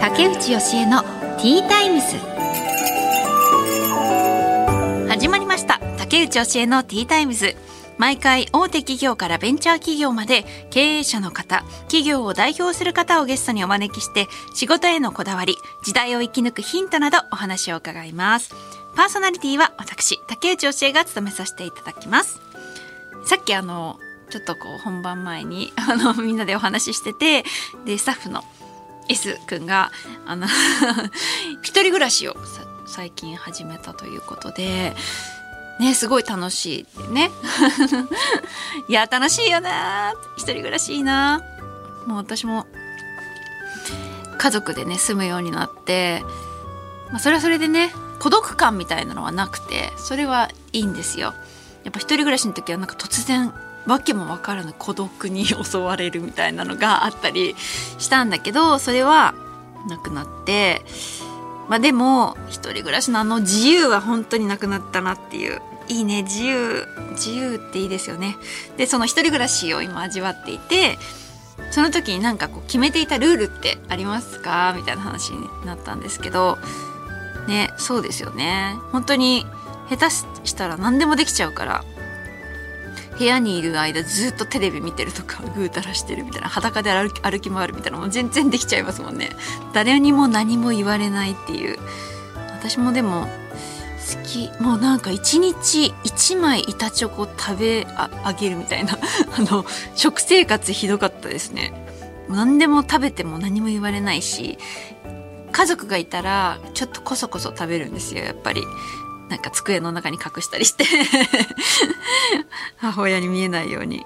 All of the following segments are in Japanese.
竹内義恵のティータイムス。始まりました。竹内義恵のティータイムズ毎回大手企業からベンチャー企業まで経営者の方企業を代表する方をゲストにお招きして仕事へのこだわり時代を生き抜くヒントなどお話を伺います。パーソナリティは私竹内義恵が務めさせていただきます。さっきあのちょっとこう本番前に あのみんなでお話ししててでスタッフの S 君があの 一人暮らしを最近始めたということでねすごい楽しい。ってね。いや楽しいよな一人暮らしいいな。もう私も家族でね住むようになって、まあ、それはそれでね孤独感みたいなのはなくてそれはいいんですよ。やっぱ一人暮らしの時はなんか突然わけもわからぬ孤独に襲われるみたいなのがあったりしたんだけどそれはなくなってまあでも一人暮らしのあの自由は本当になくなったなっていう。いいね自由自由っていいですよね。でその一人暮らしを今味わっていてその時になんかこう決めていたルールってありますか？みたいな話になったんですけどねそうですよね。本当に下手したら何でもできちゃうから部屋にいる間ずっとテレビ見てるとかぐうたらしてるみたいな裸で歩き歩き回るみたいなのも全然できちゃいますもんね。誰にも何も言われないっていう。私もでも好き。もうなんか一日1枚板チョコ食べあげるみたいな。あの食生活ひどかったですね。何でも食べても何も言われないし家族がいたらちょっとこそこそ食べるんですよやっぱり。なんか机の中に隠したりして 母親に見えないように。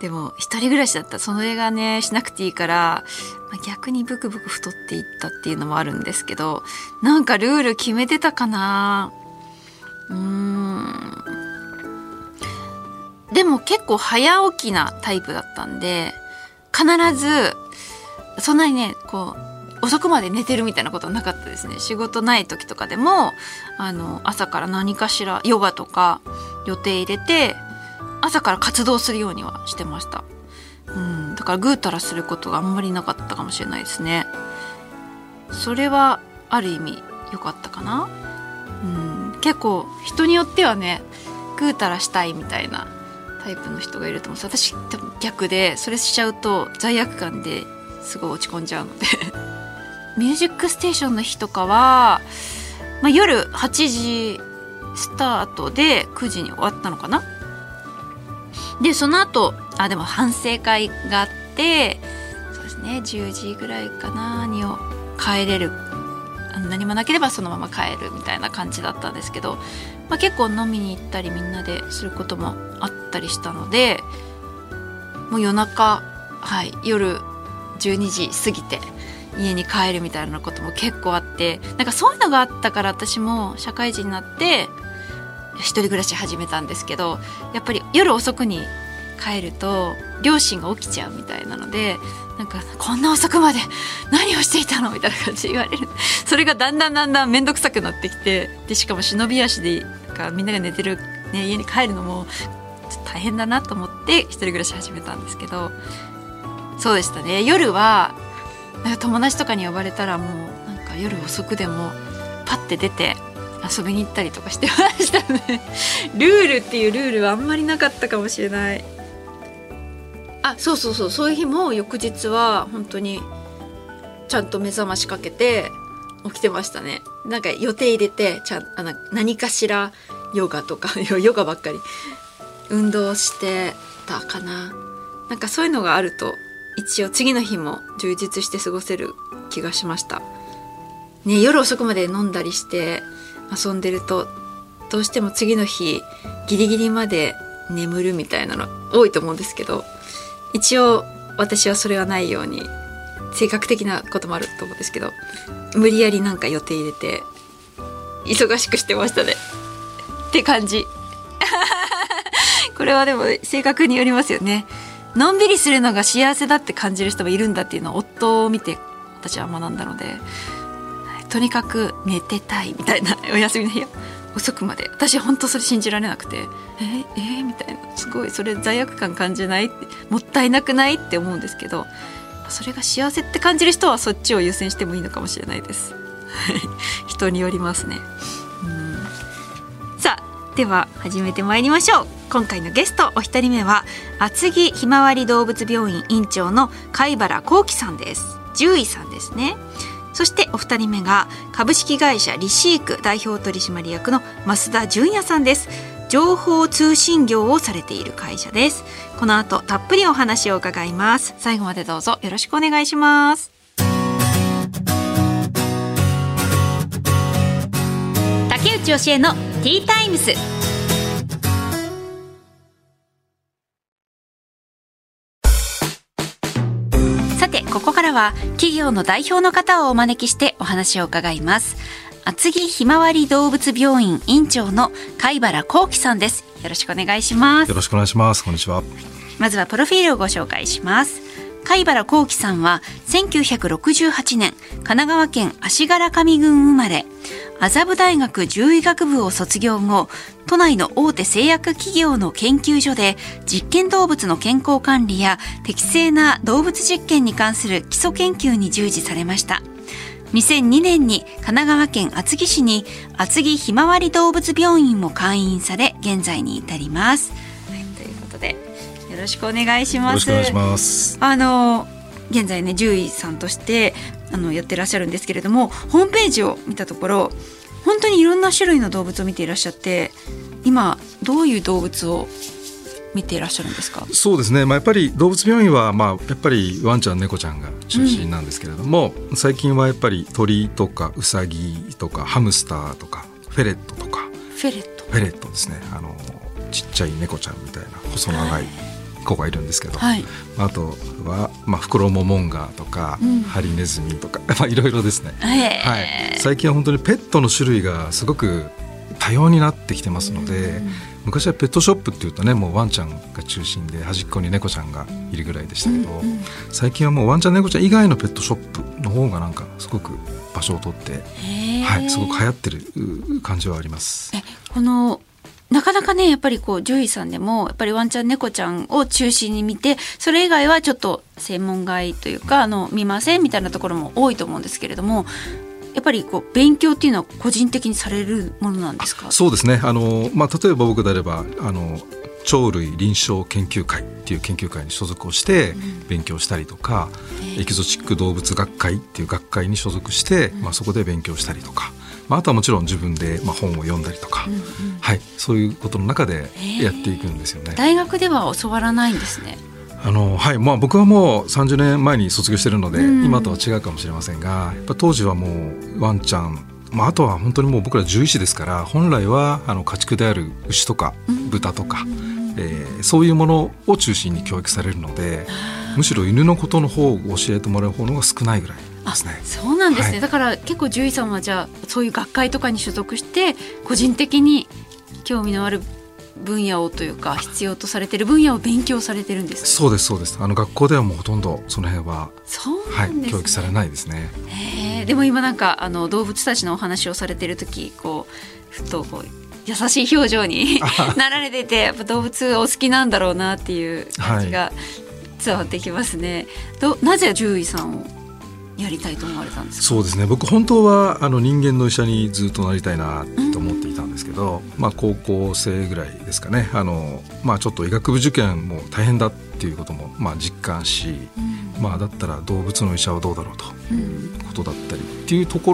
でも一人暮らしだった。らその映画ねしなくていいから、まあ、逆にブクブク太っていったっていうのもあるんですけどなんかルール決めてたかな。うーん。でも結構早起きなタイプだったんで必ずそんなにねこう遅くまで寝てるみたいなことはなかったですね。仕事ない時とかでもあの朝から何かしらヨガとか予定入れて朝から活動するようにはしてました。うん。だからぐうたらすることがあんまりなかったかもしれないですね。それはある意味良かったかな。うん。結構人によってはねぐうたらしたいみたいなタイプの人がいると思う私多分逆でそれしちゃうと罪悪感ですごい落ち込んじゃうので。ミュージックステーションの日とかは、まあ、夜8時スタートで9時に終わったのかな？でその後あでも反省会があってそうですね10時ぐらいかなに帰れる。何もなければそのまま帰るみたいな感じだったんですけど、まあ、結構飲みに行ったりみんなですることもあったりしたのでもう夜中はい夜12時過ぎて家に帰るみたいなことも結構あってなんかそういうのがあったから私も社会人になって一人暮らし始めたんですけどやっぱり夜遅くに帰ると両親が起きちゃうみたいなのでなんかこんな遅くまで何をしていたのみたいな感じで言われる。それがだんだんだんだん面倒くさくなってきてでしかも忍び足でかみんなが寝てる、ね、家に帰るのも大変だなと思って一人暮らし始めたんですけどそうでしたね。夜はなんか友達とかに呼ばれたらもうなんか夜遅くでもパッて出て遊びに行ったりとかしてましたね。ルールっていうルールはあんまりなかったかもしれない。あそうそうそう。そういう日も翌日は本当にちゃんと目覚ましかけて起きてましたね。なんか予定入れてちゃんあの何かしらヨガとか ヨガばっかり。運動してたかな。なんかそういうのがあると一応次の日も充実して過ごせる気がしました。ね夜遅くまで飲んだりして遊んでるとどうしても次の日ギリギリまで眠るみたいなの多いと思うんですけど一応私はそれがないように性格的なこともあると思うんですけど無理やりなんか予定入れて忙しくしてましたね。って感じ。これはでも性格によりますよね。のんびりするのが幸せだって感じる人もいるんだっていうのを夫を見て私は学んだのでとにかく寝てたいみたいなお休みの日は遅くまで。私本当それ信じられなくてえー、えー、みたいな。すごいそれ罪悪感感じないってもったいなくないって思うんですけどそれが幸せって感じる人はそっちを優先してもいいのかもしれないです。人によりますね。では始めてまいりましょう。今回のゲストお一人目は厚木ひまわり動物病院院長の貝原幸喜さんです。獣医さんですね。そしてお二人目が株式会社リシーク代表取締役の増田純也さんです。情報通信業をされている会社です。この後たっぷりお話を伺います。最後までどうぞよろしくお願いします。竹内教えのティータイムス。さてここからは企業の代表の方をお招きしてお話を伺います。厚木ひまわり動物病院院長の貝原幸喜さんです。よろしくお願いします。よろしくお願いします。こんにちは。まずはプロフィールをご紹介します貝原幸喜さんは1968年神奈川県足柄上郡生まれ麻布大学獣医学部を卒業後都内の大手製薬企業の研究所で実験動物の健康管理や適正な動物実験に関する基礎研究に従事されました。2002年に神奈川県厚木市に厚木ひまわり動物病院も開院され現在に至ります、はい、ということでよろしくお願いします。よろしくお願いします。あの現在ね獣医さんとしてあのやってらっしゃるんですけれどもホームページを見たところ本当にいろんな種類の動物を見ていらっしゃって今どういう動物を見ていらっしゃるんですか？そうですね、まあ、やっぱり動物病院は、まあ、やっぱりワンちゃん猫ちゃんが中心なんですけれども、うん、最近はやっぱり鳥とかウサギとかハムスターとかフェレットとか。フェレット。フェレットですね。あのちっちゃい猫ちゃんみたいな細長い子がいるんですけど、はい、あとは、まあ、フクロモモンガとか、うん、ハリネズミとか、まあ、いろいろですね、はい、最近は本当にペットの種類がすごく多様になってきてますので、昔はペットショップっていうとねもうワンちゃんが中心で端っこに猫ちゃんがいるぐらいでしたけど、うんうん、最近はもうワンちゃん猫ちゃん以外のペットショップの方がなんかすごく場所を取って、はい、すごく流行ってる感じはあります。このなかなかねやっぱりこう獣医さんでもやっぱりワンちゃん猫ちゃんを中心に見てそれ以外はちょっと専門外というかあの見ませんみたいなところも多いと思うんですけれどもやっぱりこう勉強っていうのは個人的にされるものなんですか？そうですね。あの、まあ、例えば僕であればあの鳥類臨床研究会っていう研究会に所属をして勉強したりとか、うん、エキゾチック動物学会っていう学会に所属して、うん、まあ、そこで勉強したりとか、まあ、あとはもちろん自分でまあ本を読んだりとか、うんうん、はい、そういうことの中でやっていくんですよね。大学では教わらないんですね。あのはいまあ、僕はもう30年前に卒業してるので、うん、今とは違うかもしれませんがやっぱ当時はもうワンちゃん、まあ、あとは本当にもう僕ら獣医師ですから本来はあの家畜である牛とか豚とか、うん、えー、そういうものを中心に教育されるのでむしろ犬のことの方を教えてもらう方のが少ないぐらいですね。そうなんですね、はい、だから結構獣医さんはじゃあそういう学会とかに所属して個人的に興味のある分野をというか必要とされている分野を勉強されてるんですそうですそうです。あの学校ではもうほとんどその辺はそう、ね、はい、教育されないですね。へでも今なんかあの動物たちのお話をされてる時こうふとこう優しい表情に なられててやっぱ動物お好きなんだろうなっていう感じが伝わってきますね、はい、どなぜ獣医さんをやりたいと思われたんですそうですね。僕本当はあの人間の医者にずっとなりたいなと思っていたんですけど、うん、まあ、高校生ぐらいですかね。あの、まあ、ちょっと医学部受験も大変だっていうことも、まあ、実感し、うん、まあ、だったら動物の医者はどうだろうということだったりっていうとこ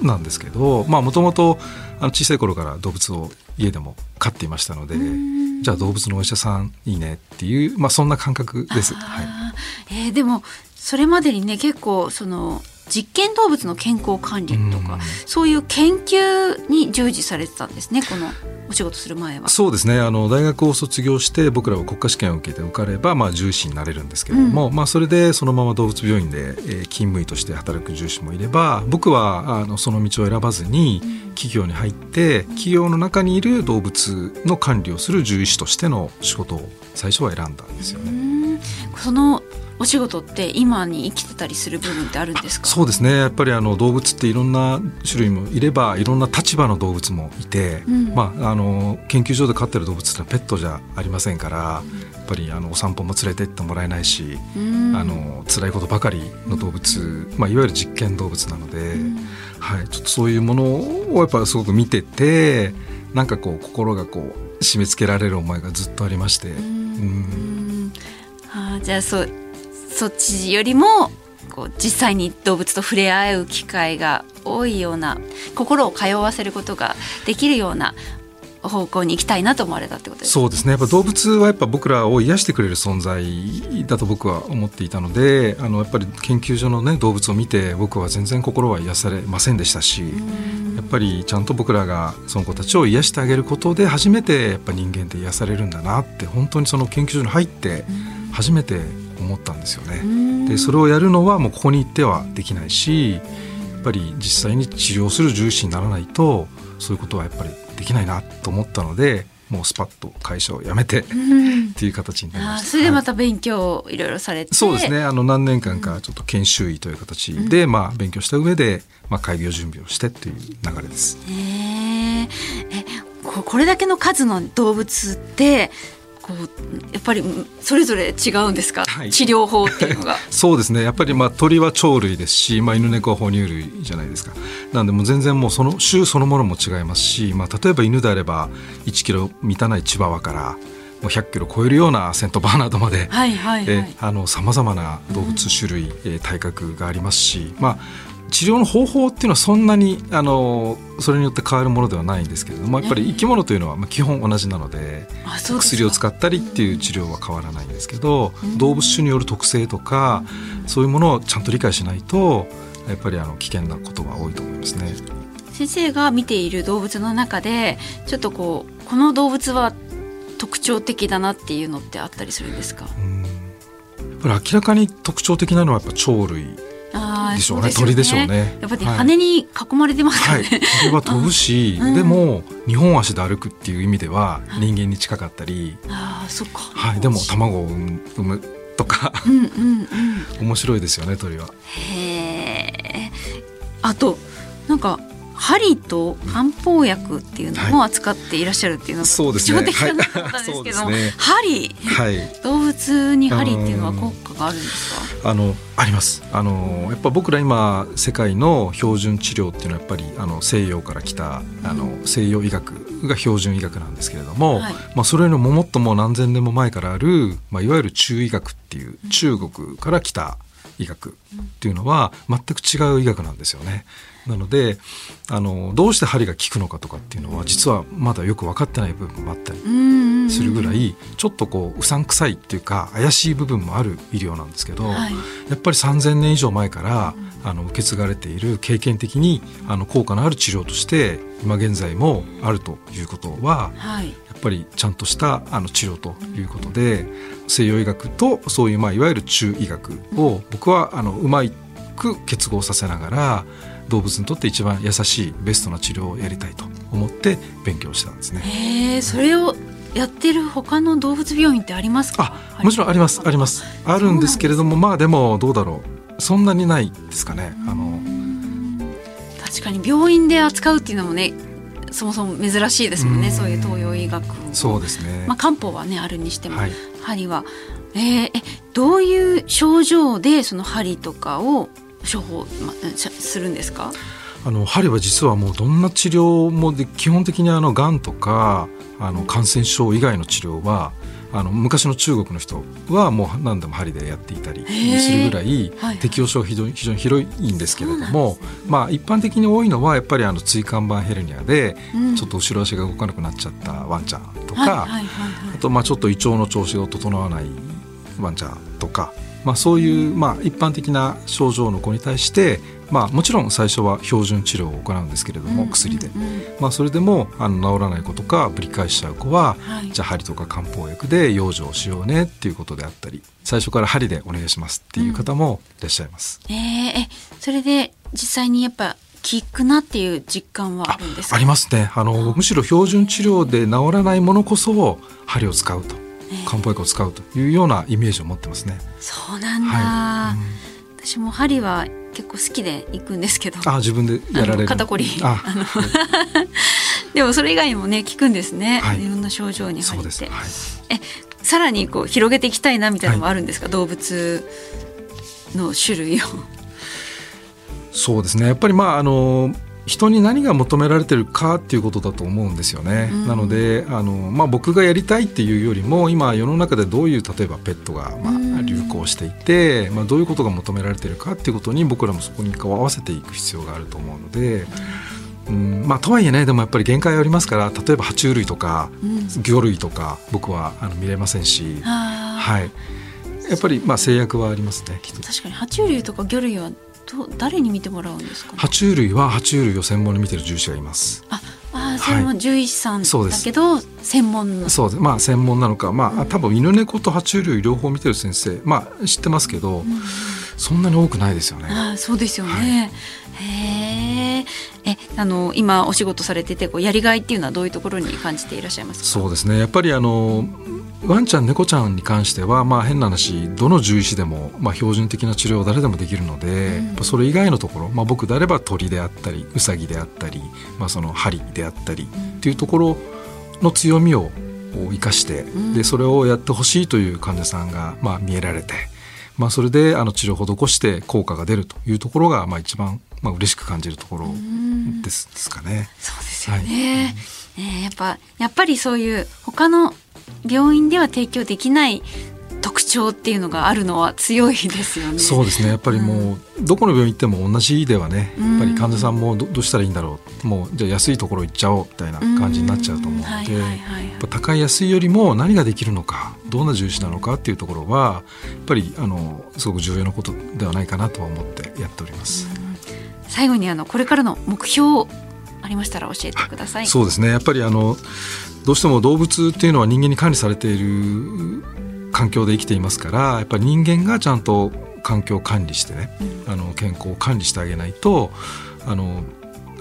ろなんですけどもともと小さい頃から動物を家でも飼っていましたので。じゃあ動物のお医者さんいいねっていう、まあ、そんな感覚です。はい、えー、でもそれまでにね結構その実験動物の健康管理とか、うん、そういう研究に従事されてたんですねこのお仕事する前は。そうですね。あの大学を卒業して僕らは国家試験を受けて受かれば、まあ、獣医師になれるんですけれども、うん、まあ、それでそのまま動物病院で、えー、勤務医として働く獣医師もいれば僕はあのその道を選ばずに企業に入って企業の中にいる動物の管理をする獣医師としての仕事を最初は選んだんですよね。そのお仕事って今に生きてたりする部分ってあるんですか？そうですね。やっぱりあの動物っていろんな種類もいればいろんな立場の動物もいて、うん、まあ、あの研究所で飼ってる動物ってのはペットじゃありませんから、うん、やっぱりあのお散歩も連れてってもらえないし、うん、あの辛いことばかりの動物、まあ、いわゆる実験動物なので、はい、ちょっとそういうものをやっぱすごく見ててなんかこう心がこう締め付けられる思いがずっとありまして。うん。あじゃあそうそっちよりもこう実際に動物と触れ合う機会が多いような心を通わせることができるような方向に行きたいなと思われたってことです、そうですね。やっぱ動物はやっぱ僕らを癒してくれる存在だと僕は思っていたのであのやっぱり研究所の、ね、動物を見て僕は全然心は癒されませんでしたしやっぱりちゃんと僕らがその子たちを癒してあげることで初めてやっぱ人間って癒されるんだなって本当にその研究所に入って初めて思ったんですよね。でそれをやるのはもうここに行ってはできないしやっぱり実際に治療する重視にならないとそういうことはやっぱりできないなと思ったのでもうスパッと会社を辞めて、っていう形になりました。それでまた勉強いろいろされて、そうですね。あの何年間かちょっと研修医という形で、うん、まあ勉強した上でまあ開業準備をしてという流れです。ええこれだけの数の動物ってこうやっぱりそれぞれ違うんですか、はい、治療法っていうのが。そうですね。やっぱりまあ鳥は鳥類ですし、まあ、犬猫は哺乳類じゃないですか。なんでもう全然もうその種そのものも違いますし、まあ、例えば犬であれば1キロ満たないチワワからもう100キロ超えるようなセントバーナードまでさまざまな動物種類、うん、体格がありますし、まあ、治療の方法っていうのはそんなにあのそれによって変わるものではないんですけれどもやっぱり生き物というのは基本同じなので薬を使ったりっていう治療は変わらないんですけど動物種による特性とかそういうものをちゃんと理解しないとやっぱりあの危険なことが多いと思いますね。先生が見ている動物の中でちょっとこうこの動物は特徴的だなっていうのってあったりするんですか？やっぱり明らかに特徴的なのはやっぱ鳥類でしょうね、ね、鳥でしょうね。やっぱり羽に囲まれてますね、はい、鳥は飛ぶし、でも二本足で歩くっていう意味では人間に近かったり、あそっか、はい、でも卵を産むとか、うんうんうん、面白いですよね鳥は。へえあとなんか針と漢方薬っていうのも扱っていらっしゃるっていうのがそうですね。的なかったんですけども、ね、針、はい、動物に針っていうのは効果があるんですか？あのあります。あのやっぱ僕ら今世界の標準治療っていうのはやっぱりあの西洋から来たあの西洋医学が標準医学なんですけれども、はい、まあそれのももっとも何千年も前からあるまあいわゆる中医学っていう中国から来た医学っていうのは全く違う医学なんですよね。なのであのどうして針が効くのかとかっていうのは実はまだよく分かってない部分もあったりするぐらいちょっとこううさんくさいっていうか怪しい部分もある医療なんですけど、はい、やっぱり3,000年以上前からあの受け継がれている経験的にあの効果のある治療として今現在もあるということは、はい、やっぱりちゃんとしたあの治療ということで西洋医学とそういうまあいわゆる中医学を僕はあのうまく結合させながら動物にとって一番優しいベストな治療をやりたいと思って勉強したんですね。へそれをやってる他の動物病院ってありますか？あもちろんありますあります。あるんですけれどもまあでもどうだろうそんなにないですかね。あの確かに病院で扱うっていうのもねそもそも珍しいですもんね、うそういう東洋医学そうですね、まあ、漢方はねあるにしても、はい、針は。えー、えどういう症状でその針とかを処方、まするんですか？あの針は実はもうどんな治療もで基本的にあのがんとかあの感染症以外の治療はあの昔の中国の人はもう何でも針でやっていたりするぐらい適応症は非常に非常に広いんですけれども、まあ、一般的に多いのはやっぱりあの椎間板ヘルニアでちょっと後ろ足が動かなくなっちゃったワンちゃんとかあとまあちょっと胃腸の調子が整わないワンちゃんとかまあ、そういうまあ一般的な症状の子に対して、まあ、もちろん最初は標準治療を行うんですけれども、薬で、まあ、それでもあの治らない子とかぶり返しちゃう子は、はい、じゃあ針とか漢方薬で養生しようねっていうことであったり最初から針でお願いしますっていう方もいらっしゃいます。うん、えー、それで実際にやっぱ効くなっていう実感はあるんですありますね。あのむしろ標準治療で治らないものこそ針を使うと漢方薬を使うというようなイメージを持ってますね。そうなんだ、はい。うん、私も針は結構好きで行くんですけど。あ自分でやられる肩こり。あ。の でもそれ以外にもね効くんですね、はい、いろんな症状に入って、はい、えさらにこう広げていきたいなみたいなのもあるんですか、はい、動物の種類を。そうですね。やっぱりまああの人に何が求められてるかっていうことだと思うんですよね。うん、なのであの、まあ、僕がやりたいっていうよりも今世の中でどういう例えばペットが、まあ、流行していて、うん、まあ、どういうことが求められてるかっていうことに僕らもそこに合わせていく必要があると思うので。うんまあ、とはいえねでもやっぱり限界ありますから例えば爬虫類とか、魚類とか僕はあの見れませんし、はい、やっぱりまあ制約はありますね確かに爬虫類とか魚類はど誰に見てもらうんですか、ね、爬虫類は爬虫類を専門に見てる獣医師がいます。ああ専門、はい、獣医師さんだけど専門そうです。まあ専門なのかまあ、うん、多分犬猫と爬虫類両方見てる先生まあ知ってますけど、うん、そんなに多くないですよね。あそうですよね、はい、へええあの今お仕事されててこうやりがいっていうのはどういうところに感じていらっしゃいますか？そうですね。やっぱりあのワンちゃん猫ちゃんに関しては、まあ、変な話どの獣医師でも、まあ、標準的な治療は誰でもできるので、うん、それ以外のところ、まあ、僕であれば鳥であったりウサギであったり、まあ、その針であったり、っていうところの強みを生かして、うん、でそれをやってほしいという患者さんが、まあ、見えられて、まあ、それであの治療を施して効果が出るというところが、まあ、一番、まあ嬉しく感じるところです,、ですかね。そうですよね、はい、ねやっぱやっぱりそういう他の病院では提供できない特徴っていうのがあるのは強いですよね。そうですね。やっぱりもう、うん、どこの病院行っても同じではね、やっぱり患者さんもどどうしたらいいんだろう、もうじゃあ安いところ行っちゃおうみたいな感じになっちゃうと思うので、高い安いよりも何ができるのか、どんな重視なのかっていうところはやっぱりあのすごく重要なことではないかなとは思ってやっております。最後にあのこれからの目標ありましたら教えてください。そうですね。やっぱりあのどうしても動物っていうのは人間に管理されている環境で生きていますからやっぱり人間がちゃんと環境を管理してね、うん、あの健康を管理してあげないとあの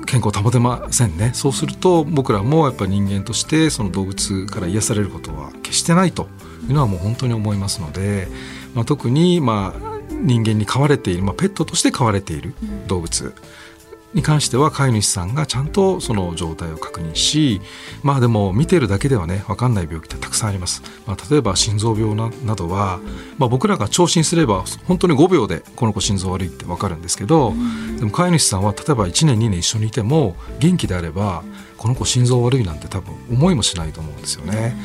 健康を保てませんね。そうすると僕らもやっぱり人間としてその動物から癒されることは決してないというのはもう本当に思いますので、まあ、特にまあ人間に飼われている、まあ、ペットとして飼われている動物、うんに関しては飼い主さんがちゃんとその状態を確認しまあでも見てるだけではね分かんない病気ってたくさんあります、まあ、例えば心臓病ななどは、まあ、僕らが聴診すれば本当に5秒でこの子心臓悪いって分かるんですけどでも飼い主さんは例えば1年2年一緒にいても元気であればこの子心臓悪いなんて多分思いもしないと思うんですよね。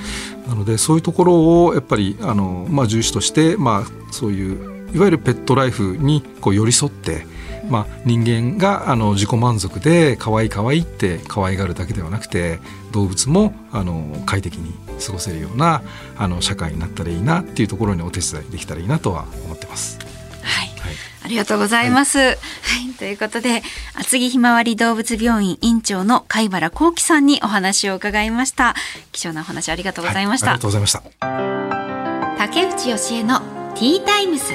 なのでそういうところをやっぱりあの、まあ、重視として、まあ、そういういわゆるペットライフにこう寄り添ってまあ、人間があの自己満足で可愛い可愛いって可愛がるだけではなくて動物もあの快適に過ごせるようなあの社会になったらいいなっていうところにお手伝いできたらいいなとは思ってます。はい、はい、ありがとうございます。はい、はい、ということで厚木ひまわり動物病院院長の貝原幸喜さんにお話を伺いました。貴重なお話ありがとうございました。ありがとうございました。竹内義恵のティータイムス。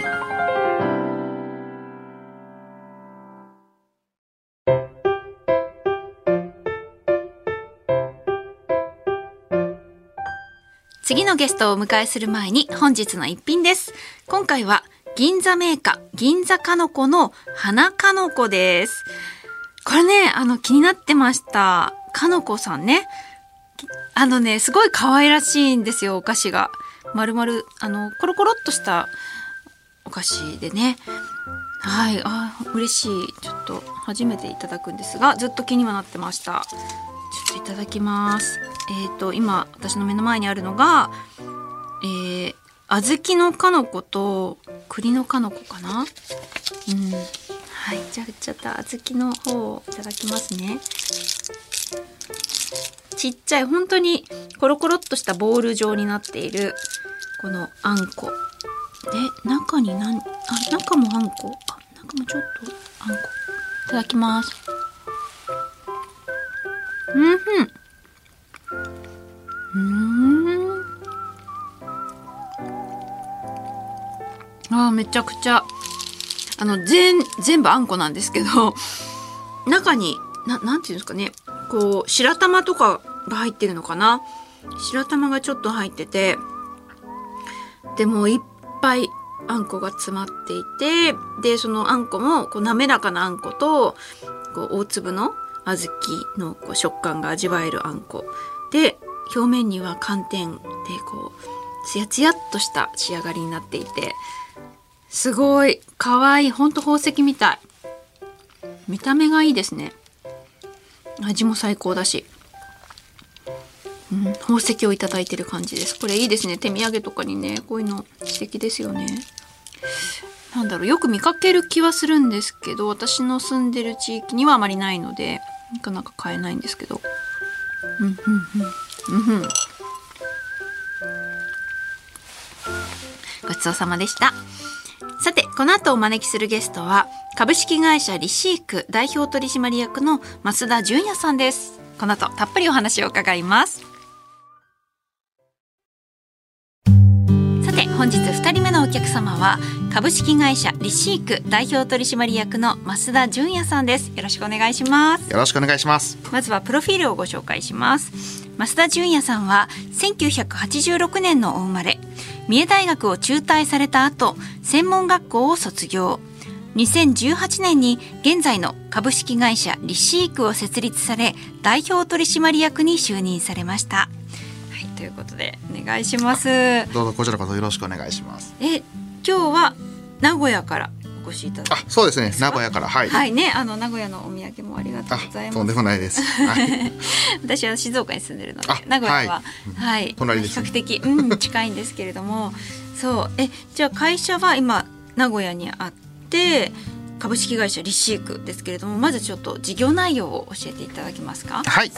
次のゲストをお迎えする前に本日の一品です。今回は銀座メーカー銀座かのこの花かのこです。これね、あの気になってました。かのこさんね。あのね、すごい可愛らしいんですよ、お菓子が。まるまる、あの、コロコロっとしたお菓子でね。はい、あ、嬉しい。ちょっと初めていただくんですが、ずっと気にはなってました。ちょっといただきます。えっ、ー、と今私の目の前にあるのが、えー、小豆のかのこと栗のかのこかな？うん。はいじゃあちょっと小豆の方をいただきますね。ちっちゃい本当にコロコロっとしたボール状になっているこのあんこ。で中になんあ中もあんこ？あ中もちょっとあんこいただきます。うんふん。うんあめちゃくちゃあの全全部あんこなんですけど中にななんていうんですかねこう白玉とかが入ってるのかな？白玉がちょっと入っててってもいっぱいあんこが詰まっていてでそのあんこもこう滑らかなあんことこう大粒の小豆のこう食感が味わえるあんこ。で表面には寒天でこうツヤツヤっとした仕上がりになっていてすごい可愛いほんと宝石みたい。見た目がいいですね。味も最高だし、うん、宝石をいただいてる感じです。これいいですね。手土産とかにねこういうの素敵ですよね。なんだろう。よく見かける気はするんですけど私の住んでる地域にはあまりないのでなかなか買えないんですけど。うんうんうんうんごちそうさまでした。さてこの後お招きするゲストは株式会社リシーク代表取締役の増田純也さんです。この後たっぷりお話を伺います。本日2人目のお客様は株式会社リシーク代表取締役の増田純也さんです。よろしくお願いします。よろしくお願いします。まずはプロフィールをご紹介します。増田純也さんは1986年のお生まれ。三重大学を中退された後専門学校を卒業2018年に現在の株式会社リシークを設立され代表取締役に就任されました。ということでお願いします。どうぞこちらこそよろしくお願いします。え今日は名古屋からお越しいただあそうですね。名古屋から。はい。はいねあの名古屋のお土産もありがとうございます。とんでもないです、はい、私は静岡に住んでるので名古屋は、はい、はい、隣です、比較的、うん、近いんですけれども。そう。えじゃあ会社は今名古屋にあって株式会社リシークですけれどもまずちょっと事業内容を教えていただけますか？はい。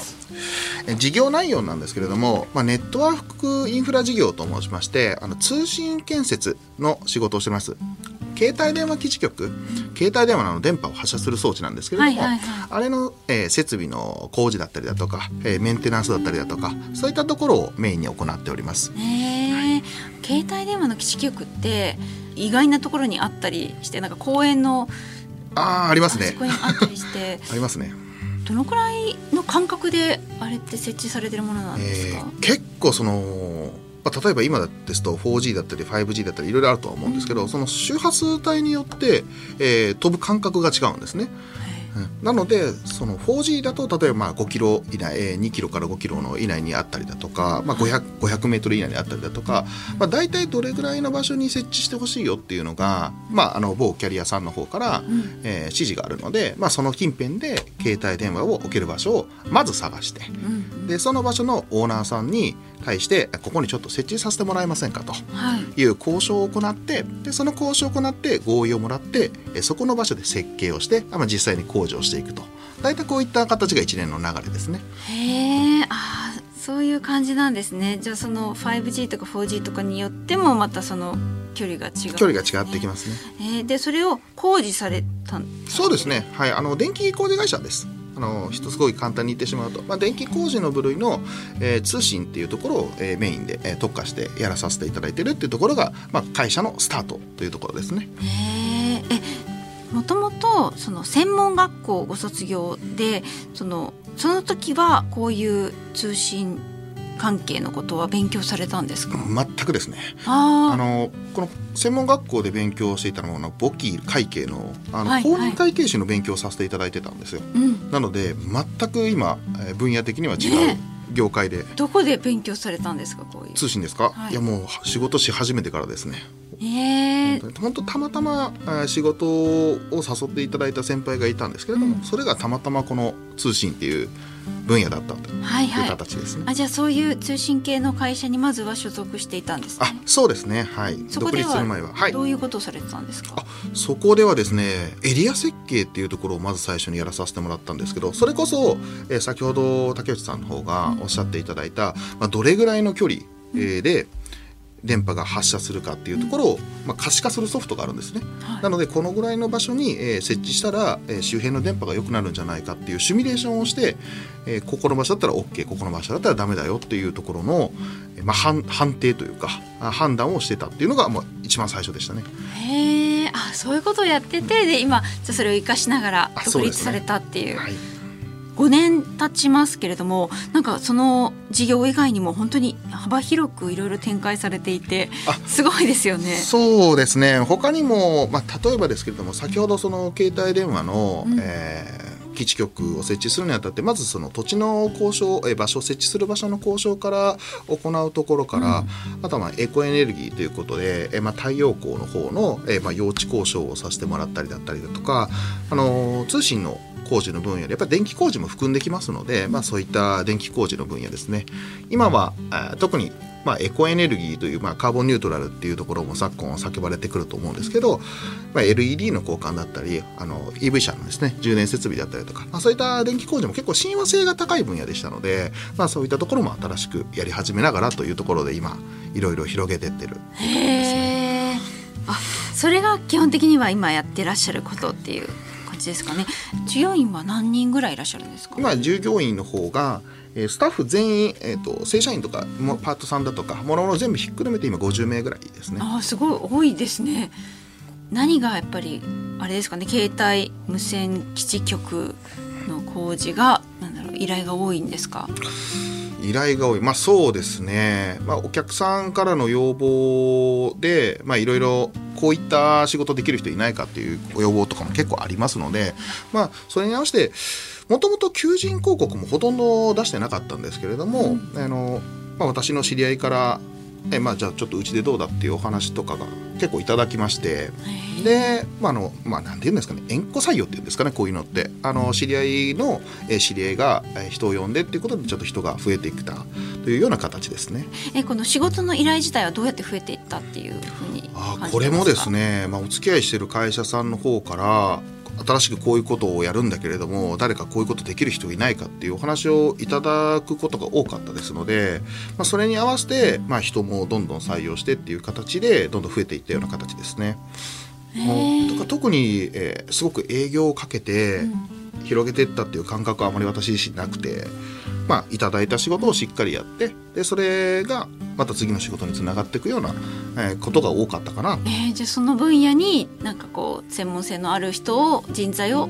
事業内容なんですけれども、まあ、ネットワークインフラ事業と申しましてあの通信建設の仕事をしてます。携帯電話基地局携帯電話の電波を発射する装置なんですけれども、はいはいはい、あれの、えー、設備の工事だったりだとか、えー、メンテナンスだったりだとかそういったところをメインに行っております。へ携帯電話の基地局って意外なところにあったりしてなんか公園のああありますね。あったりして ありますね。どのくらいの間隔であれって設置されてるものなんですか？えー、結構そのまあ、例えば今ですと 4G だったり 5G だったりいろいろあるとは思うんですけど、うん、その周波数帯によって、えー、飛ぶ間隔が違うんですね。なのでその 4G だと例えばまあ5キロ以内、えー、2キロから5キロの以内にあったりだとか、まあ500、500, メートル以内にあったりだとか、まあ、大体どれぐらいの場所に設置してほしいよっていうのが、まあ、あの某キャリアさんの方から、えー、指示があるので、まあ、その近辺で携帯電話を置ける場所をまず探して、でその場所のオーナーさんに対してここにちょっと設置させてもらえませんかと。い。う交渉を行ってでその交渉を行って合意をもらってそこの場所で設計をして、まあ、実際に工事をしていくと。大体こういった形が一連の流れですね。へえあそういう感じなんですね。じゃあその 5G とか 4G とかによってもまたその距離が違う、ね、距離が違ってきますね。えー、でそれを工事されたそうですね。はい。あの電気工事会社です。あの一つすごい簡単に言ってしまうと、まあ、電気工事の部類の、えー、通信っていうところを、えー、メインで、えー、特化してやらさせていただいてるっていうところが、まあ、会社のスタートというところですね。へえもともとその専門学校ご卒業でそのその時はこういう通信関係のことは勉強されたんですか？全くですね。あのこの専門学校で勉強していたのは簿記会計のあの、はいはい、公認会計士の勉強をさせていただいてたんですよ、うん、なので全く今分野的には違う、ね業界で。どこで勉強されたんですかこういう？通信ですか、はい、いやもう仕事し始めてからですね。えー、本当たまたま仕事を誘っていただいた先輩がいたんですけれども、うん、それがたまたまこの通信っていう分野だったという形ですね。はいはい、あじゃあそういう通信系の会社にまずは所属していたんです、ね、あそうですね。はい。独立する前は、はい、どういうことをされてたんですか？あそこではですねエリア設計っていうところをまず最初にやらさせてもらったんですけどそれこそ、えー、先ほど竹内さんの方がおっしゃっていただいた、まあ、どれぐらいの距離、えー、で、うん電波が発射するかっていうところを、まあ、可視化するソフトがあるんですね、はい、なのでこのぐらいの場所に、えー、設置したら、えー、周辺の電波が良くなるんじゃないかっていうシミュレーションをして、えー、ここの場所だったら OK ここの場所だったらダメだよっていうところの、えーまあ、判判定というか判断をしてたっていうのが、まあ、一番最初でしたね。へえあそういうことをやっててで今じゃそれを生かしながら独立されたっていう。5年経ちますけれどもなんかその事業以外にも本当に幅広くいろいろ展開されていてすごいですよね。そうですね。他にも、まあ、例えばですけれども先ほどその携帯電話の、うん、えー基地局を設置するにあたってまずその土地の交渉え場所設置する場所の交渉から行うところから、うん、あとはまあエコエネルギーということでえまあ太陽光の方のえまあ用地交渉をさせてもらったりだったりだとかあの通信の工事の分野でやっぱり電気工事も含んできますので、まあ、そういった電気工事の分野ですね。今は特にまあ、エコエネルギーという、まあ、カーボンニュートラルっていうところも昨今は叫ばれてくると思うんですけど、まあ、LED の交換だったりあの EV 車のですね充電設備だったりとか、まあ、そういった電気工事も結構親和性が高い分野でしたので、まあ、そういったところも新しくやり始めながらというところで今いろいろ広げてってる。へえあそれが基本的には今やってらっしゃることっていう感じですかね。従業員は何人ぐらいいらっしゃるんですか？今従業員の方がスタッフ全員、えーと、正社員とかパートさんだとかもろもろ全部ひっくるめて今50名ぐらいですね。あすごい多いですね。何がやっぱりあれですかね？携帯無線基地局の工事がなんだろう依頼が多いんですか？依頼が多い。まあそうですね、まあ、お客さんからの要望でまいろいろこういった仕事できる人いないかっていうご要望とかも結構ありますのでまあそれに合わせてもともと求人広告もほとんど出してなかったんですけれども、あのまあ、私の知り合いからえまあ、じゃあちょっとうちでどうだっていうお話とかが結構いただきまして。で、まあのまあ、なんていうんですかね。縁故採用っていうんですかねこういうのって。あの知り合いの知り合いが人を呼んでっていうことでちょっと人が増えていくたというような形ですね。えこの仕事の依頼自体はどうやって増えていったっていうふうにあこれもですね、まあ、お付き合いしてる会社さんの方から新しくこういうことをやるんだけれども誰かこういうことできる人いないかっていうお話をいただくことが多かったですので、まあ、それに合わせて、まあ、人もどんどん採用してっていう形でどんどん増えていったような形ですね。とか特に、えー、すごく営業をかけて広げていったっていう感覚はあまり私自身なくて。まあ、いただいた仕事をしっかりやってでそれがまた次の仕事につながっていくような、えー、ことが多かったかな。えー、じゃあその分野になんかこう専門性のある人を人材を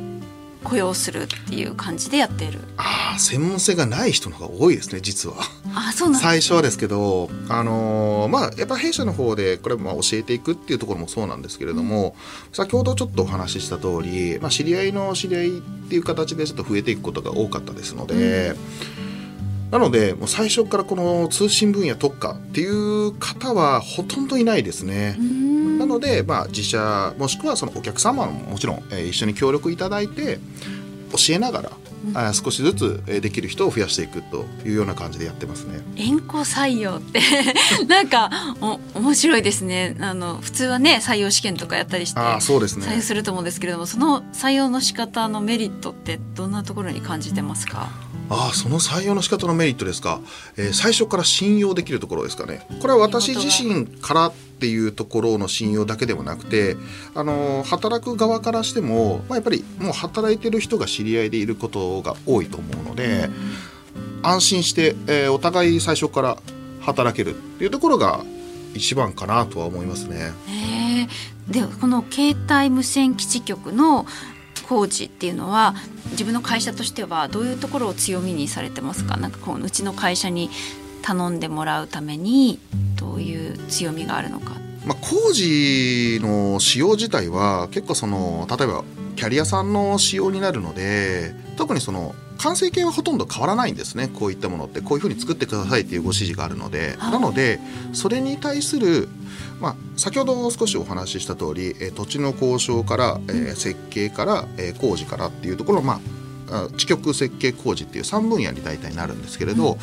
雇用するっていう感じでやっている。ああ専門性がない人の方が多いですね実は。あそうなん、最初はですけどあのー、まあやっぱ弊社の方でこれまあ教えていくっていうところもそうなんですけれども、うん、先ほどちょっとお話しした通り、まあ、知り合いの知り合いっていう形でちょっと増えていくことが多かったですので、うんなのでもう最初からこの通信分野特化っていう方はほとんどいないですね。なので、まあ、自社もしくはそのお客様ももちろん、えー、一緒に協力いただいて教えながらあ少しずつできる人を増やしていくというような感じでやってますね。円弧採用って なんかお面白いですね。あの普通はね採用試験とかやったりしてあそうです、ね、採用すると思うんですけれども、その採用の仕方のメリットってどんなところに感じてますか？ああその採用の仕方のメリットですか、えー、最初から信用できるところですかねこれは私自身からっていうところの信用だけではなくてあの働く側からしても、まあ、やっぱりもう働いてる人が知り合いでいることが多いと思うので、安心して、えー、お互い最初から働けるっていうところが一番かなとは思いますね。でこの携帯無線基地局の工事っていうのは自分の会社としてはどういうところを強みにされてますか？なんかこううちの会社に頼んでもらうためにどういう強みがあるのか。まあ、工事の仕様自体は結構その例えばキャリアさんの仕様になるので特にその完成形はほとんど変わらないんですね。こういったものって。こういうふうに作ってくださいっていうご指示があるので。なのでそれに対するまあ、先ほど少しお話しした通り、え土地の交渉から、えー、設計から、えー、工事からっていうところ、まあ、地局設計工事っていう3分野に大体なるんですけれど、うん、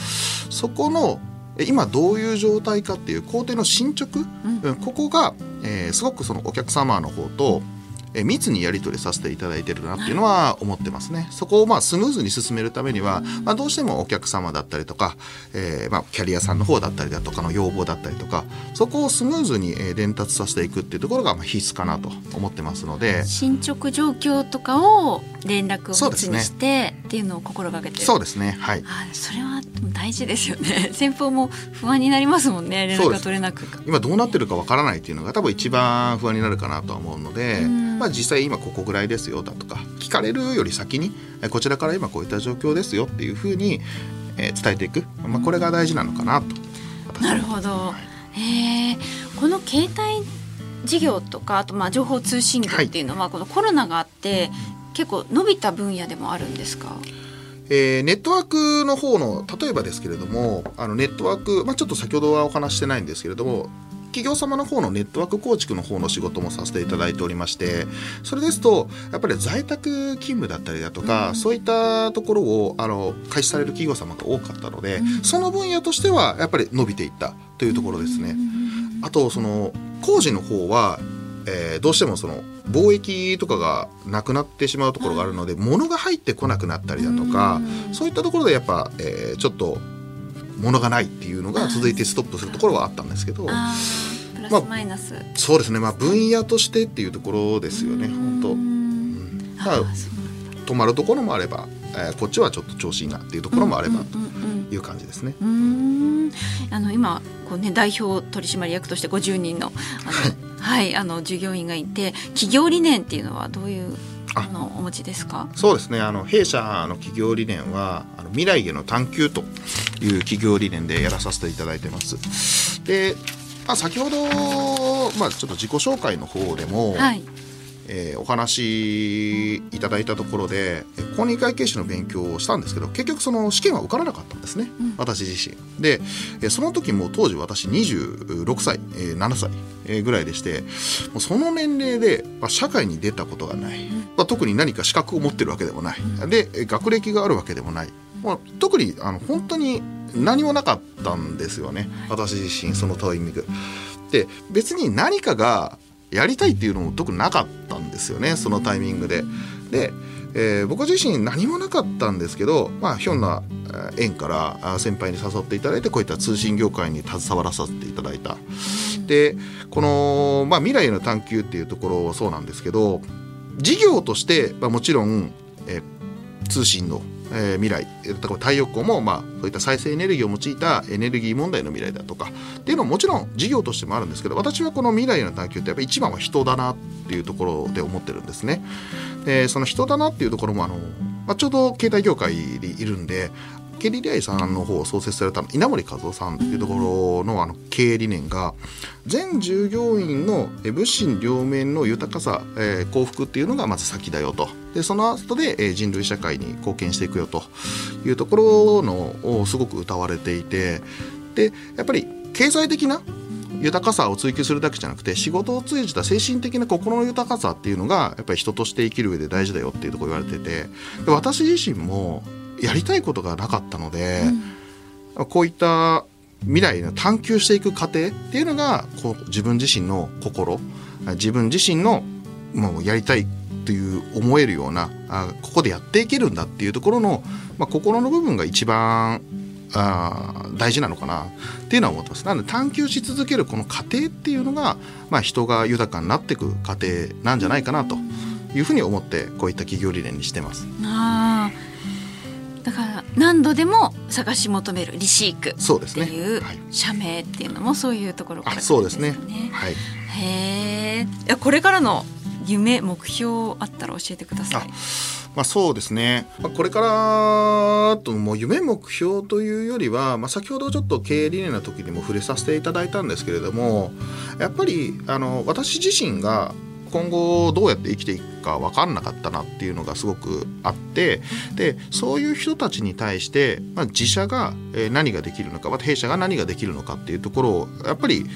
そこの今どういう状態かっていう工程の進捗、うん、ここが、えー、すごくそのお客様の方とえ密にやり取りさせていただいてるなっていうのは思ってますね。そこをまあスムーズに進めるためには、まあ、どうしてもお客様だったりとか、えー、まあキャリアさんの方だったりだとかの要望だったりとかそこをスムーズに伝達させていくっていうところがまあ必須かなと思ってますので進捗状況とかを連絡を持つにして、っていうのを心がけてそうですね。はい。あそれは大事ですよね。先方も不安になりますもんね。連絡が取れなく。今どうなってるかわからないっていうのが多分一番不安になるかなとは思うので、まあ、実際今ここぐらいですよだとか聞かれるより先にこちらから今こういった状況ですよっていうふうに伝えていく、まあ、これが大事なのかなと。なるほど、はい、へこの携帯事業とかあとまあ情報通信業っていうのは、このコロナがあって結構伸びた分野でもあるんですか？えー、ネットワークの方の例えばですけれどもあのネットワーク、まあ、ちょっと先ほどはお話してないんですけれども企業様の方のネットワーク構築の方の仕事もさせていただいておりましてそれですとやっぱり在宅勤務だったりだとか、うん、そういったところをあの開始される企業様が多かったので、うん、その分野としてはやっぱり伸びていったというところですね。あとその工事の方はえー、どうしてもその貿易とかがなくなってしまうところがあるので、物が入ってこなくなったりだとか、そういったところでやっぱ、えー、ちょっと物がないっていうのが続いてストップするところはあったんですけど。まあ、マイナス。そうですね、まあ、分野としてっていうところですよね本当、うん、だ。止まるところもあれば、えー、こっちはちょっと調子いいなっていうところもあればという感じですね。あの今こう、ね、代表取締役として50人のあのはいあの従業員がいて企業理念っていうのはどういうあのお持ちですか？そうですね。あの弊社の企業理念はあの未来への探求という企業理念でやらさせていただいてます。で、まあ、先ほど、まあ、ちょっと自己紹介の方でも、はい、えー、お話いただいたところで公認会計士の勉強をしたんですけど結局その試験は受からなかったんですね、うん、私自身。でその時も当時私26歳、えー、7歳、えー、ぐらいでしてもうその年齢で、まあ、社会に出たことがない、まあ、特に何か資格を持ってるわけでもない。で学歴があるわけでもない、まあ、特にあの本当に何もなかったんですよね。私自身そのタイミング。で別に何かがやりたいっていうのも特になかったんですよねそのタイミングで。で、えー、僕自身何もなかったんですけど、まあ、ひょんな縁から先輩に誘っていただいてこういった通信業界に携わらさせていただいた。でこの、まあ、未来への探求っていうところそうなんですけど事業として、まあ、もちろん、えー、通信のえー、未来太陽光も、まあ、そういった再生エネルギーを用いたエネルギー問題の未来だとかっていうのももちろん事業としてもあるんですけど私はこの未来の探求ってやっぱり一番は人だなっていうところで思ってるんですね。でその人だなっていうところもあの、まあ、ちょうど携帯業界にいるんでケリリアイさんの方を創設された稲森和夫さんっていうところのあの経営理念が全従業員の物心両面の豊かさ、えー、幸福っていうのがまず先だよと。でその後で、え、人類社会に貢献していくよというところのをすごく歌われていてでやっぱり経済的な豊かさを追求するだけじゃなくて仕事を通じた精神的な心の豊かさっていうのがやっぱり人として生きる上で大事だよっていうとこ言われててで私自身もやりたいことがなかったので、うん、こういった未来の探求していく過程っていうのがこう自分自身の心自分自身のもうやりたいっていう思えるようなあここでやっていけるんだっていうところの、まあ、心の部分が一番あ大事なのかなっていうのは思ってます。なので探求し続けるこの過程っていうのが、まあ、人が豊かになっていく過程なんじゃないかなというふうに思ってこういった企業理念にしてます。あ何度でも探し求めるリシークっていう社名っていうのもそういうところから、ね、そうですね。はい、へえ。これからの夢目標あったら教えてください。まあ、そうですね、まあ、これからともう夢目標というよりは、まあ、先ほどちょっと経営理念の時にも触れさせていただいたんですけれどもやっぱりあの私自身が今後どうやって生きていくか分かんなかったなっていうのがすごくあってでそういう人たちに対して、まあ、自社が何ができるのかまた弊社が何ができるのかっていうところをやっぱり、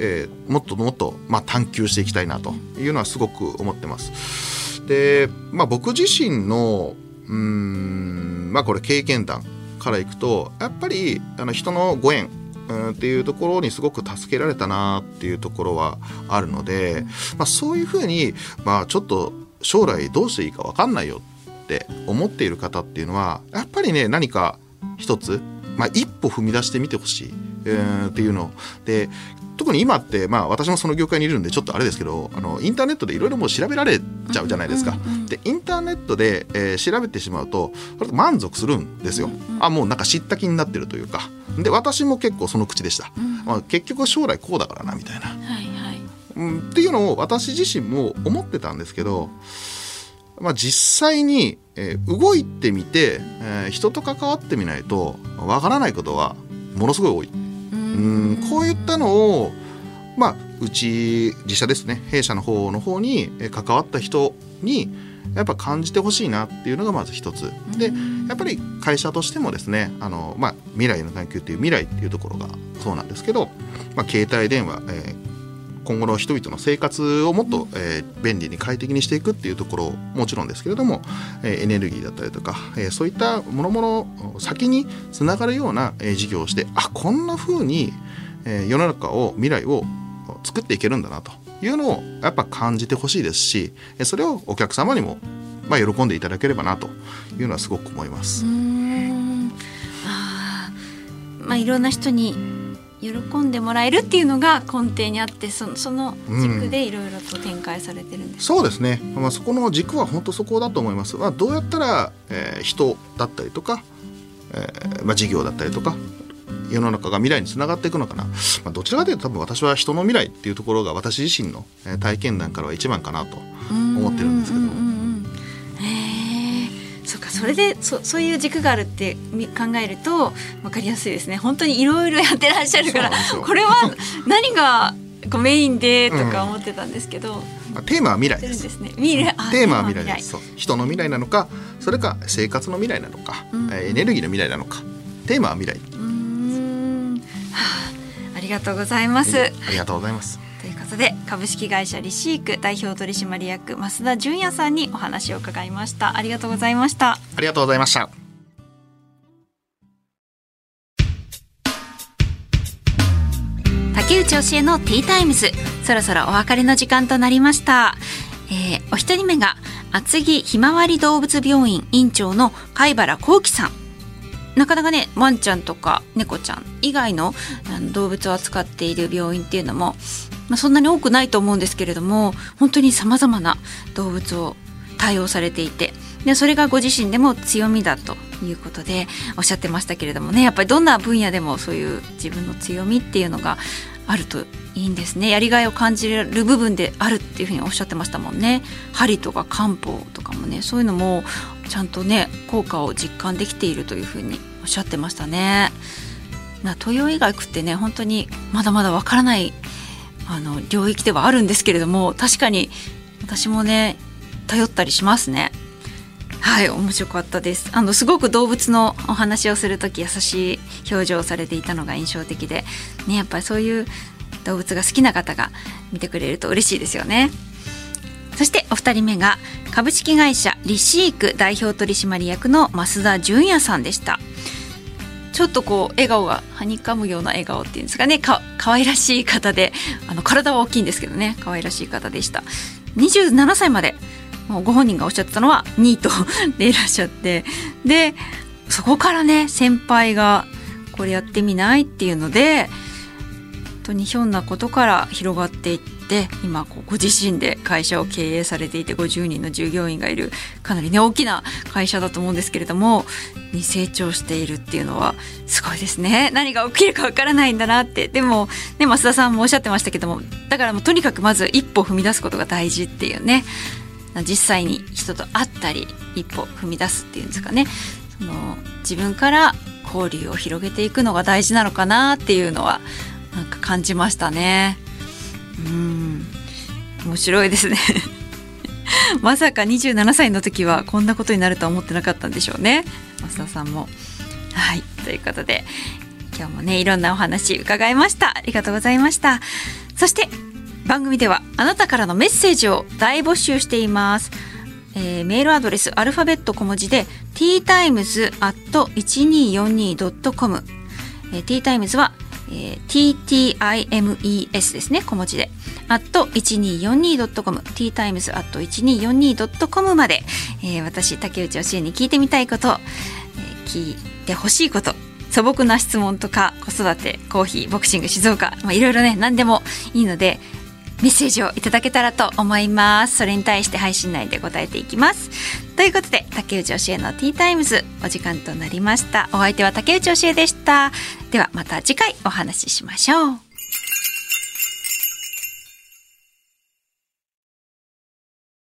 えー、もっともっと、まあ、探求していきたいなというのはすごく思ってます。で、まあ、僕自身のうんまあこれ経験談からいくとやっぱりあの人のご縁うんっていうところにすごく助けられたなっていうところはあるので、まあ、そういうふうに、まあ、ちょっと将来どうしていいか分かんないよって思っている方っていうのはやっぱりね何か一つ、まあ、一歩踏み出してみてほしい、えー、っていうの。で特に今って、まあ、私もその業界にいるんでちょっとあれですけどあのインターネットでいろいろもう調べられちゃうじゃないですか。でインターネットで、えー、調べてしまうと満足するんですよ。あもうなんか知った気になってるというかで私も結構その口でした。まあ、結局将来こうだからなみたいな。はいはいうん、っていうのを私自身も思ってたんですけど、まあ、実際に、えー、動いてみて、えー、人と関わってみないとわからないことはものすごい多い。うんこういったのをまあうち自社ですね弊社の方の方に関わった人にやっぱ感じてほしいなっていうのがまず一つでやっぱり会社としてもですねあの、まあ、未来の探求っていう未来っていうところがそうなんですけど、まあ、携帯電話、えー、今後の人々の生活をもっと、えー、便利に快適にしていくっていうところもちろんですけれども、えー、エネルギーだったりとか、えー、そういったものもの先につながるような、え、事業をしてあこんな風に、え、世の中を未来を作っていけるんだなというのをやっぱ感じてほしいですしそれをお客様にも、まあ、喜んでいただければなというのはすごく思います。あまあ、いろんな人に喜んでもらえるっていうのが根底にあってそのその軸でいろいろと展開されてるんです、うん、そうですね、まあ、そこの軸は本当そこだと思います、まあ、どうやったら、えー、人だったりとか、えーまあ、事業だったりとか世の中が未来につながっていくのかな、まあ、どちらかというと多分私は人の未来っていうところが私自身の体験談からは一番かなと思ってるんですけど。そうかそれでそそういう軸があるって考えると分かりやすいですね。本当にいろいろやってらっしゃるからこれは何がこうメインでとか思ってたんですけど、うん、テーマは未来です。ね、未来。テーマは未来です。人の未来なのか、それか生活の未来なのか、うん、エネルギーの未来なのか、テーマは未来。ありがとうございます、ありがとうございますということで株式会社リシーク代表取締役増田純也さんにお話を伺いました。ありがとうございました。ありがとうございました。竹内教えのティータイムズ。そろそろお別れの時間となりました、えー、お一人目が厚木ひまわり動物病院院長の貝原幸喜さんなかなかねワンちゃんとか猫ちゃん以外の動物を扱っている病院っていうのも、まあ、そんなに多くないと思うんですけれども本当にさまざまな動物を対応されていてでそれがご自身でも強みだということでおっしゃってましたけれどもねやっぱりどんな分野でもそういう自分の強みっていうのがあるといいんですねやりがいを感じる部分であるっていうふうにおっしゃってましたもんね針とか漢方とかもねそういうのもちゃんとね効果を実感できているというふうにおっしゃってましたね。ま、東洋医学ってね本当にまだまだわからないあの領域ではあるんですけれども確かに私もね頼ったりしますね。はい面白かったです。あのすごく動物のお話をする時優しい表情をされていたのが印象的でねやっぱりそういう動物が好きな方が見てくれると嬉しいですよね。そしてお二人目が株式会社リシーク代表取締役の増田純也さんでした。ちょっとこう笑顔がはにかむような笑顔っていうんですかね。か可愛らしい方であの体は大きいんですけどね。可愛らしい方でした。27歳までご本人がおっしゃってたのはニートでいらっしゃって。でそこからね先輩がこれやってみないっていうので本当にひょんなことから広がっていって今ご自身で会社を経営されていて50人の従業員がいるかなりね大きな会社だと思うんですけれどもに成長しているっていうのはすごいですね。何が起きるかわからないんだなって。でもね増田さんもおっしゃってましたけどもだからもうとにかくまず一歩踏み出すことが大事っていうね。実際に人と会ったり一歩踏み出すっていうんですかね。その自分から交流を広げていくのが大事なのかなっていうのはなんか感じましたね。うん。面白いですね。まさか27歳の時はこんなことになるとは思ってなかったんでしょうね。増田さんも。はい。ということで今日もねいろんなお話伺いました。ありがとうございました。そして番組ではあなたからのメッセージを大募集しています。えー、メールアドレスアルファベット小文字で ttimes.1242.com、えー、ttimes はえー、ttimes ですね、小文字で。at 1242.com、ttimes at 1242.com まで、えー、私、竹内教えに聞いてみたいこと、えー、聞いてほしいこと、素朴な質問とか子育てコーヒーボクシング静岡、まあ、いろいろね何でもいいのでメッセージをいただけたらと思います。それに対して配信内で答えていきます。ということで竹内教えのティータイムズお時間となりました。お相手は竹内教えでした。ではまた次回お話ししましょう。